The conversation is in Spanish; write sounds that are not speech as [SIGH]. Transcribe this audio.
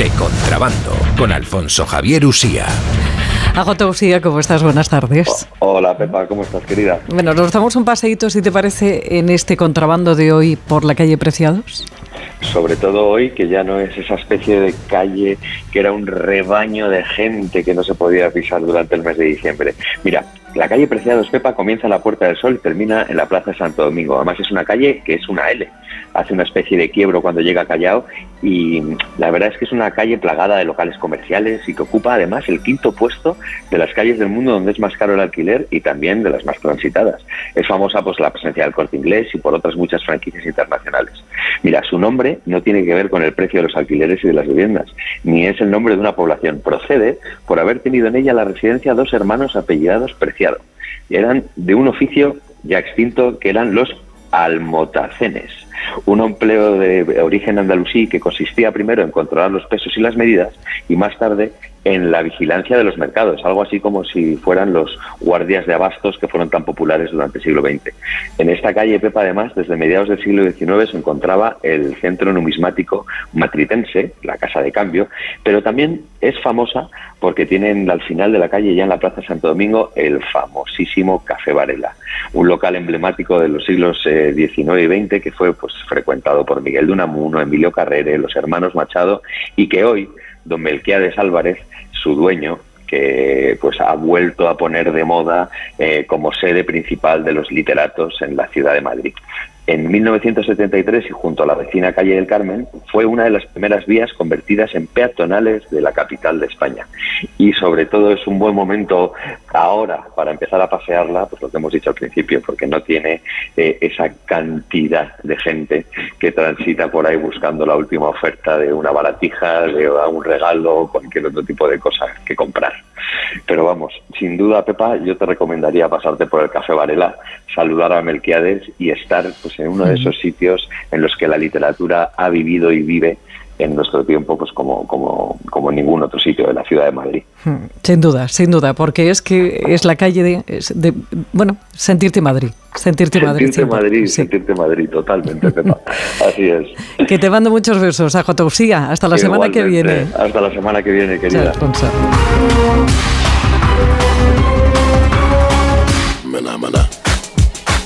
de Contrabando con Alfonso Javier Usía. Agota Usía, ¿cómo estás? Buenas tardes. Hola Pepa, ¿cómo estás querida? Bueno, nos damos un paseíto, si te parece, en este contrabando de hoy por la calle Preciados. Sobre todo hoy, que ya no es esa especie de calle que era un rebaño de gente que no se podía pisar durante el mes de diciembre. Mira, la calle Preciados Pepa comienza en la Puerta del Sol y termina en la Plaza Santo Domingo. Además es una calle que es una L, hace una especie de quiebro cuando llega a Callao y la verdad es que es una calle plagada de locales comerciales y que ocupa además el quinto puesto de las calles del mundo donde es más caro el alquiler y también de las más transitadas. Es famosa por la presencia del corte inglés y por otras muchas franquicias internacionales. Mira, su nombre no tiene que ver con el precio de los alquileres y de las viviendas, ni es el nombre de una población. Procede por haber tenido en ella la residencia dos hermanos apellidados Eran de un oficio ya extinto que eran los almotacenes, un empleo de origen andalusí que consistía primero en controlar los pesos y las medidas y más tarde en la vigilancia de los mercados, algo así como si fueran los guardias de abastos que fueron tan populares durante el siglo XX. En esta calle Pepa, además, desde mediados del siglo XIX se encontraba el centro numismático matritense, la Casa de Cambio, pero también es famosa porque tienen al final de la calle, ya en la Plaza Santo Domingo, el famosísimo Café Varela, un local emblemático de los siglos XIX eh, y XX que fue pues frecuentado por Miguel de Unamuno, Emilio Carrere, los hermanos Machado y que hoy don Melquiades Álvarez, su dueño, que pues ha vuelto a poner de moda eh, como sede principal de los literatos en la ciudad de Madrid en 1973 y junto a la vecina calle del Carmen fue una de las primeras vías convertidas en peatonales de la capital de España. Y sobre todo es un buen momento ahora para empezar a pasearla, pues lo que hemos dicho al principio, porque no tiene eh, esa cantidad de gente que transita por ahí buscando la última oferta de una baratija, de un regalo o cualquier otro tipo de cosa que comprar. Pero vamos, sin duda, Pepa, yo te recomendaría pasarte por el Café Varela, saludar a Melquiades y estar pues, en uno de esos sitios en los que la literatura ha vivido y vive en nuestro tiempo pues como, como, como en ningún otro sitio de la ciudad de Madrid. Sin duda, sin duda, porque es que es la calle de, de bueno, sentirte Madrid. Sentirte, Madrid. Sentirte Madrid, sentirte Madrid, totalmente, [LAUGHS] Pepa. Así es. Que te mando muchos besos a Jotauxía. Hasta la semana que viene. Hasta la semana que viene, querida. Chao,